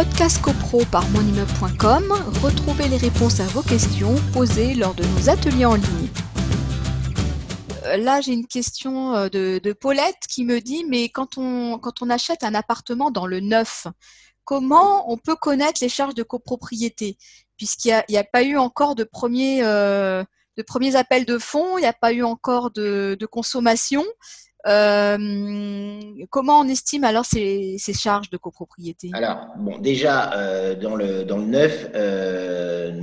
Podcast CoPro par monimmeuble.com, retrouvez les réponses à vos questions posées lors de nos ateliers en ligne. Euh, là, j'ai une question euh, de, Paulette qui me dit, mais quand on, quand on achète un appartement dans le neuf, comment on peut connaître les charges de copropriété? Puisqu'il n'y a, pas eu encore de premiers, euh, de premiers appels de fonds, il n'y a pas eu encore de, consommation. Comment on estime alors ces, charges de copropriété? Alors, bon, déjà, dans, le, dans le 9,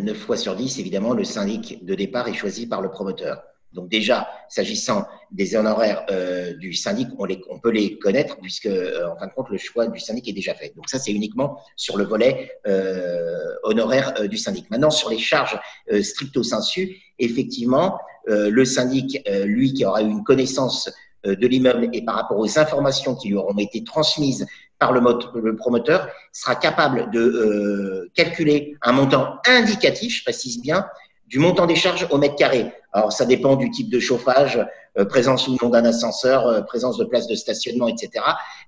9 fois sur 10, évidemment, le syndic de départ est choisi par le promoteur. Donc déjà, s'agissant des honoraires euh, du syndic, on, les, on, peut les connaître puisque, euh, en fin de compte, le choix du syndic est déjà fait. Donc ça, c'est uniquement sur le volet euh, honoraire euh, du syndic. Maintenant, sur les charges euh, stricto sensu, effectivement, le syndic, lui, qui aura eu une connaissance de l'immeuble et par rapport aux informations qui lui auront été transmises par le, promoteur, sera capable de calculer un montant indicatif, je précise bien, du montant des charges au mètre carré. Alors, ça dépend du type de chauffage, euh, présence ou non d'un ascenseur, euh, présence de place de stationnement, etc.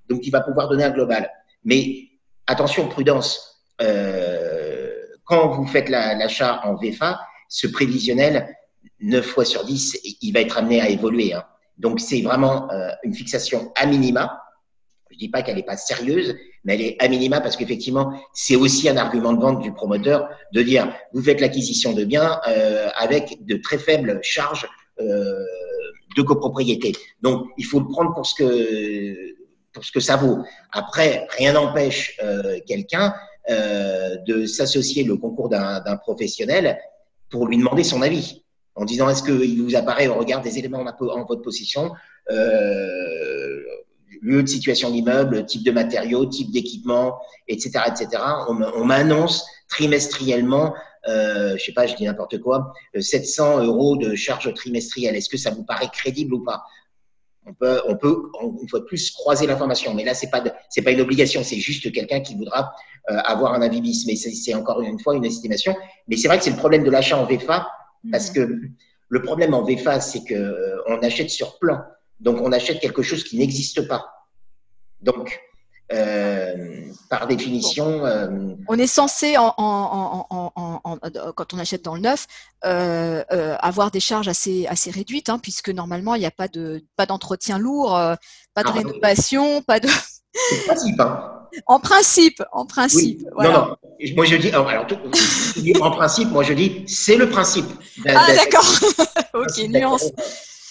Donc, il va pouvoir donner un global. Mais attention, prudence. Euh, quand vous faites l'achat en VFA, ce prévisionnel, 9 fois sur 10, il va être amené à évoluer. Hein. Donc, c'est vraiment euh, une fixation à minima. Je dis pas qu'elle n'est pas sérieuse, mais elle est à minima parce qu'effectivement, c'est aussi un argument de vente du promoteur de dire vous faites l'acquisition de biens euh, avec de très faibles charges euh, de copropriété. Donc, il faut le prendre pour ce que pour ce que ça vaut. Après, rien n'empêche euh, quelqu'un euh, de s'associer le concours d'un professionnel pour lui demander son avis en disant est-ce qu'il vous apparaît au regard des éléments en, votre possession euh, lieu de situation d'immeuble, type de matériaux, type d'équipement, etc., etc. On, on m'annonce trimestriellement, euh, je sais pas, je dis n'importe quoi, 700 euh, euros de charge trimestrielle. Est-ce que ça vous paraît crédible ou pas? On peut, on peut, une fois de plus, croiser l'information. Mais là, c'est pas, pas une obligation. C'est juste quelqu'un qui voudra euh, avoir un avis bis. Mais c'est encore une fois une estimation. Mais c'est vrai que c'est le problème de l'achat en VFA, parce mmh. que le problème en VFA, c'est que euh, on achète sur plan. Donc, on achète quelque chose qui n'existe pas. Donc, euh, par définition. Euh, on est censé, en, en, en, quand on achète dans le neuf, euh, avoir des charges assez, assez réduites, hein, puisque normalement, il n'y a pas de pas d'entretien lourd, pas de rénovation, pas de. C'est principe, hein. En principe, en principe. Voilà. Non, non. Moi, je dis, alors, en principe, moi, je dis, c'est le principe. Ah, d'accord. ok, nuance.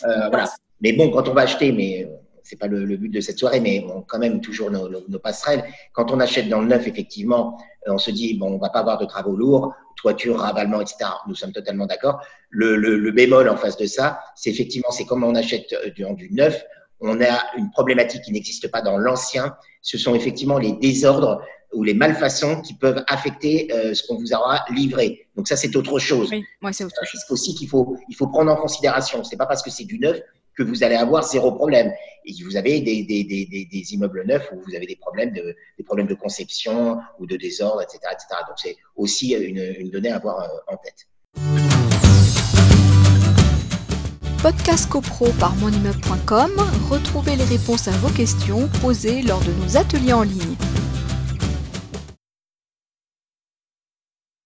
voilà. Mais bon, quand on va acheter, mais c'est pas le, but de cette soirée, mais bon, quand même toujours nos, nos, passerelles. Quand on achète dans le neuf, effectivement, euh, on se dit bon, on va pas avoir de travaux lourds, toiture, ravalement, etc. Nous sommes totalement d'accord. Le, le, le, bémol en face de ça, c'est effectivement, c'est comme on achète euh, du, du neuf, on a une problématique qui n'existe pas dans l'ancien. Ce sont effectivement les désordres ou les malfaçons qui peuvent affecter euh, ce qu'on vous aura livré. Donc ça, c'est autre chose. Oui, moi, c'est autre chose. C'est aussi qu'il faut, il faut prendre en considération. C'est pas parce que c'est du neuf que vous allez avoir zéro problème. Et vous avez des, des, des, des immeubles neufs où vous avez des problèmes de, des problèmes de conception ou de désordre, etc. etc. Donc c'est aussi une, une, donnée à avoir euh, en tête. Podcast CoPro par monimmeuble.com, retrouvez les réponses à vos questions posées lors de nos ateliers en ligne.